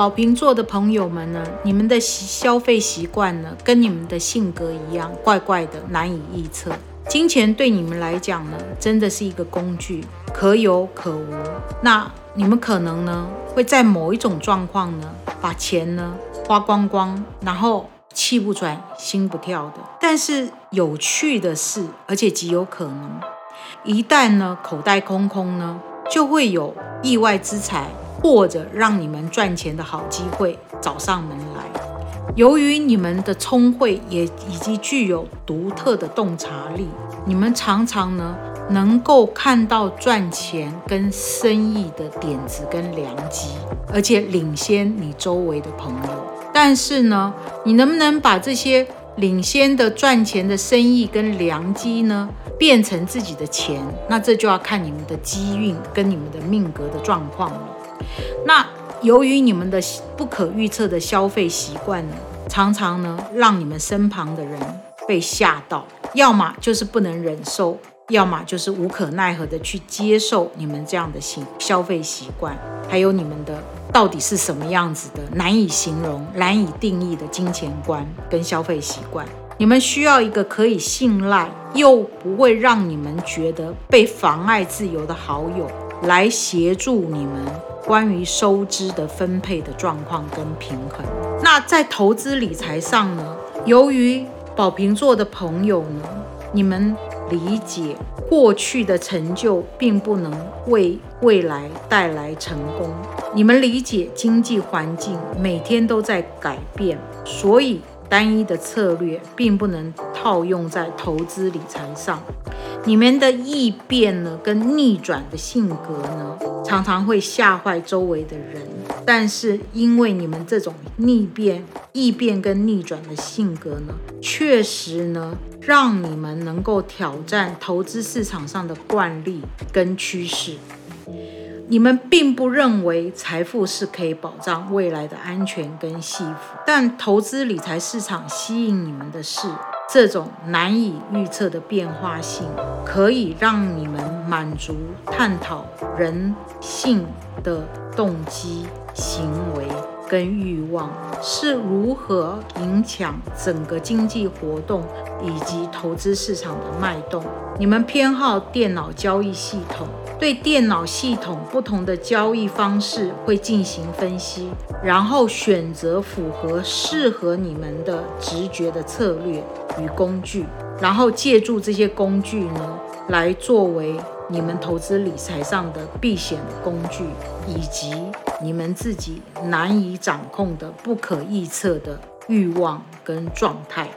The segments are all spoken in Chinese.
宝瓶座的朋友们呢，你们的消费习惯呢，跟你们的性格一样，怪怪的，难以预测。金钱对你们来讲呢，真的是一个工具，可有可无。那你们可能呢，会在某一种状况呢，把钱呢花光光，然后气不转心不跳的。但是有趣的是，而且极有可能，一旦呢口袋空空呢，就会有意外之财。或者让你们赚钱的好机会找上门来。由于你们的聪慧也以及具有独特的洞察力，你们常常呢能够看到赚钱跟生意的点子跟良机，而且领先你周围的朋友。但是呢，你能不能把这些领先的赚钱的生意跟良机呢变成自己的钱？那这就要看你们的机运跟你们的命格的状况了。那由于你们的不可预测的消费习惯呢，常常呢让你们身旁的人被吓到，要么就是不能忍受，要么就是无可奈何的去接受你们这样的行消费习惯，还有你们的到底是什么样子的难以形容、难以定义的金钱观跟消费习惯。你们需要一个可以信赖又不会让你们觉得被妨碍自由的好友来协助你们。关于收支的分配的状况跟平衡，那在投资理财上呢？由于宝瓶座的朋友呢，你们理解过去的成就并不能为未来带来成功，你们理解经济环境每天都在改变，所以。单一的策略并不能套用在投资理财上。你们的异变呢，跟逆转的性格呢，常常会吓坏周围的人。但是因为你们这种逆变、异变跟逆转的性格呢，确实呢，让你们能够挑战投资市场上的惯例跟趋势。你们并不认为财富是可以保障未来的安全跟幸福，但投资理财市场吸引你们的是这种难以预测的变化性，可以让你们满足探讨人性的动机、行为跟欲望是如何影响整个经济活动以及投资市场的脉动。你们偏好电脑交易系统。对电脑系统不同的交易方式会进行分析，然后选择符合适合你们的直觉的策略与工具，然后借助这些工具呢，来作为你们投资理财上的避险工具，以及你们自己难以掌控的不可预测的欲望跟状态。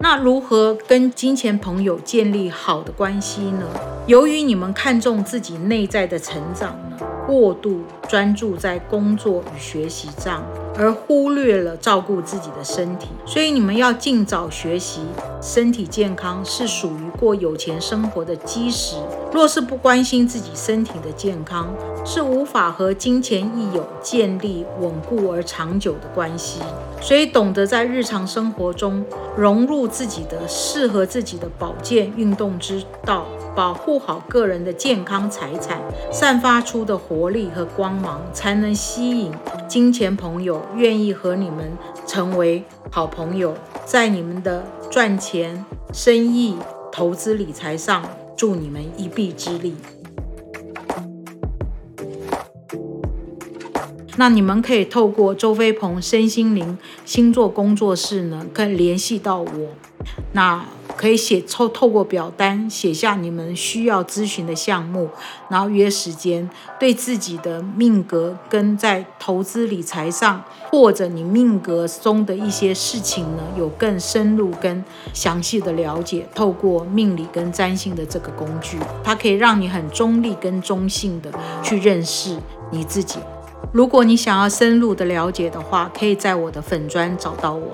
那如何跟金钱朋友建立好的关系呢？由于你们看重自己内在的成长，过度专注在工作与学习上，而忽略了照顾自己的身体。所以你们要尽早学习，身体健康是属于过有钱生活的基石。若是不关心自己身体的健康，是无法和金钱益友建立稳固而长久的关系。所以，懂得在日常生活中融入自己的适合自己的保健运动之道，保护好个人的健康财产，散发出的活力和光芒，才能吸引金钱朋友愿意和你们成为好朋友，在你们的赚钱、生意、投资理财上助你们一臂之力。那你们可以透过周飞鹏身心灵星座工作室呢，可以联系到我。那可以写透透过表单写下你们需要咨询的项目，然后约时间，对自己的命格跟在投资理财上，或者你命格中的一些事情呢，有更深入跟详细的了解。透过命理跟占星的这个工具，它可以让你很中立跟中性的去认识你自己。如果你想要深入的了解的话，可以在我的粉砖找到我。